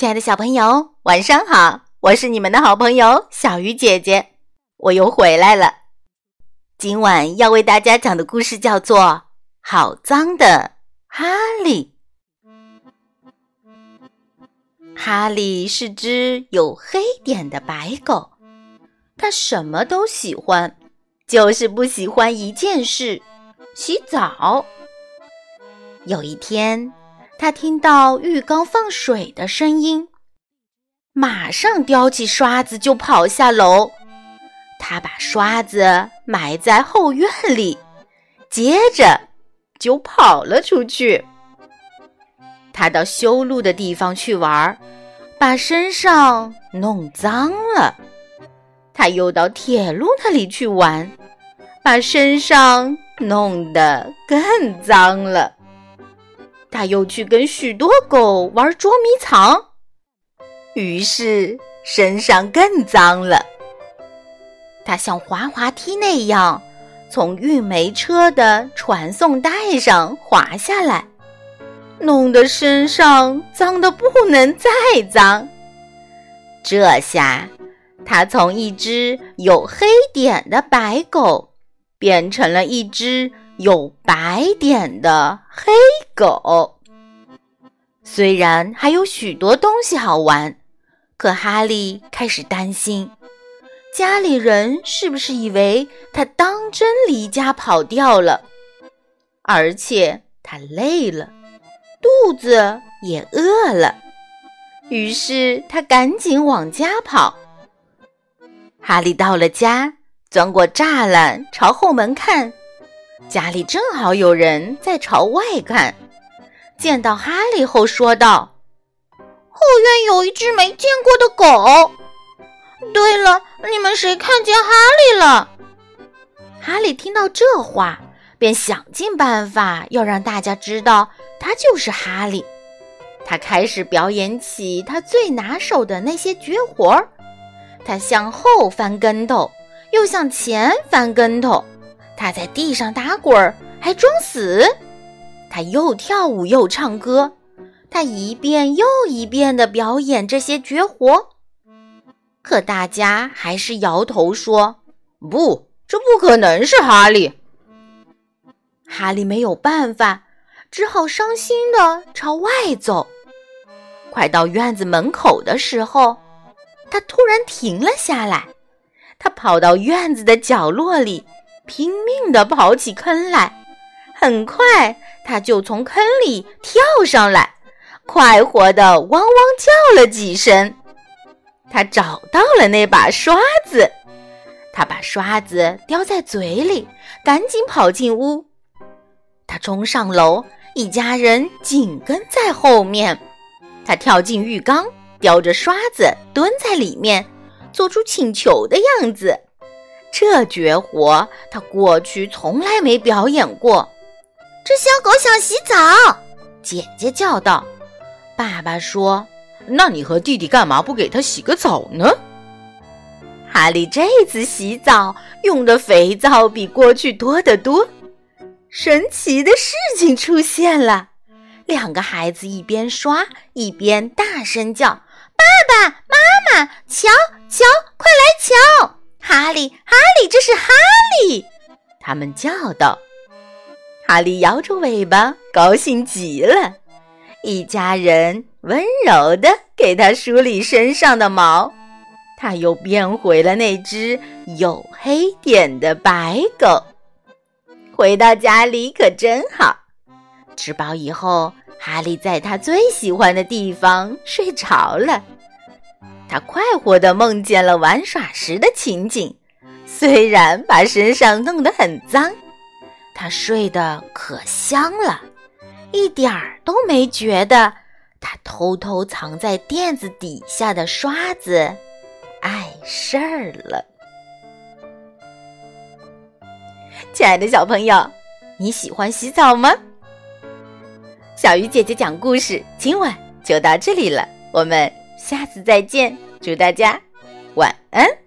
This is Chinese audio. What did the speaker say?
亲爱的小朋友，晚上好！我是你们的好朋友小鱼姐姐，我又回来了。今晚要为大家讲的故事叫做《好脏的哈利》。哈利是只有黑点的白狗，它什么都喜欢，就是不喜欢一件事——洗澡。有一天。他听到浴缸放水的声音，马上叼起刷子就跑下楼。他把刷子埋在后院里，接着就跑了出去。他到修路的地方去玩，把身上弄脏了。他又到铁路那里去玩，把身上弄得更脏了。他又去跟许多狗玩捉迷藏，于是身上更脏了。他像滑滑梯那样从运煤车的传送带上滑下来，弄得身上脏得不能再脏。这下，他从一只有黑点的白狗变成了一只。有白点的黑狗，虽然还有许多东西好玩，可哈利开始担心，家里人是不是以为他当真离家跑掉了？而且他累了，肚子也饿了，于是他赶紧往家跑。哈利到了家，钻过栅栏，朝后门看。家里正好有人在朝外看，见到哈利后说道：“后院有一只没见过的狗。对了，你们谁看见哈利了？”哈利听到这话，便想尽办法要让大家知道他就是哈利。他开始表演起他最拿手的那些绝活儿，他向后翻跟头，又向前翻跟头。他在地上打滚儿，还装死。他又跳舞又唱歌，他一遍又一遍地表演这些绝活。可大家还是摇头说：“不，这不可能是哈利。”哈利没有办法，只好伤心地朝外走。快到院子门口的时候，他突然停了下来。他跑到院子的角落里。拼命地刨起坑来，很快他就从坑里跳上来，快活的汪汪叫了几声。他找到了那把刷子，他把刷子叼在嘴里，赶紧跑进屋。他冲上楼，一家人紧跟在后面。他跳进浴缸，叼着刷子蹲在里面，做出请求的样子。这绝活，他过去从来没表演过。这小狗想洗澡，姐姐叫道。爸爸说：“那你和弟弟干嘛不给他洗个澡呢？”哈利这次洗澡用的肥皂比过去多得多。神奇的事情出现了，两个孩子一边刷一边大声叫：“爸爸妈妈，瞧瞧，快来瞧！”哈利，哈利，这是哈利！他们叫道。哈利摇着尾巴，高兴极了。一家人温柔地给他梳理身上的毛，他又变回了那只有黑点的白狗。回到家里可真好。吃饱以后，哈利在他最喜欢的地方睡着了。他快活地梦见了玩耍时的情景，虽然把身上弄得很脏，他睡得可香了，一点儿都没觉得他偷偷藏在垫子底下的刷子碍事儿了。亲爱的小朋友，你喜欢洗澡吗？小鱼姐姐讲故事，今晚就到这里了，我们。下次再见，祝大家晚安。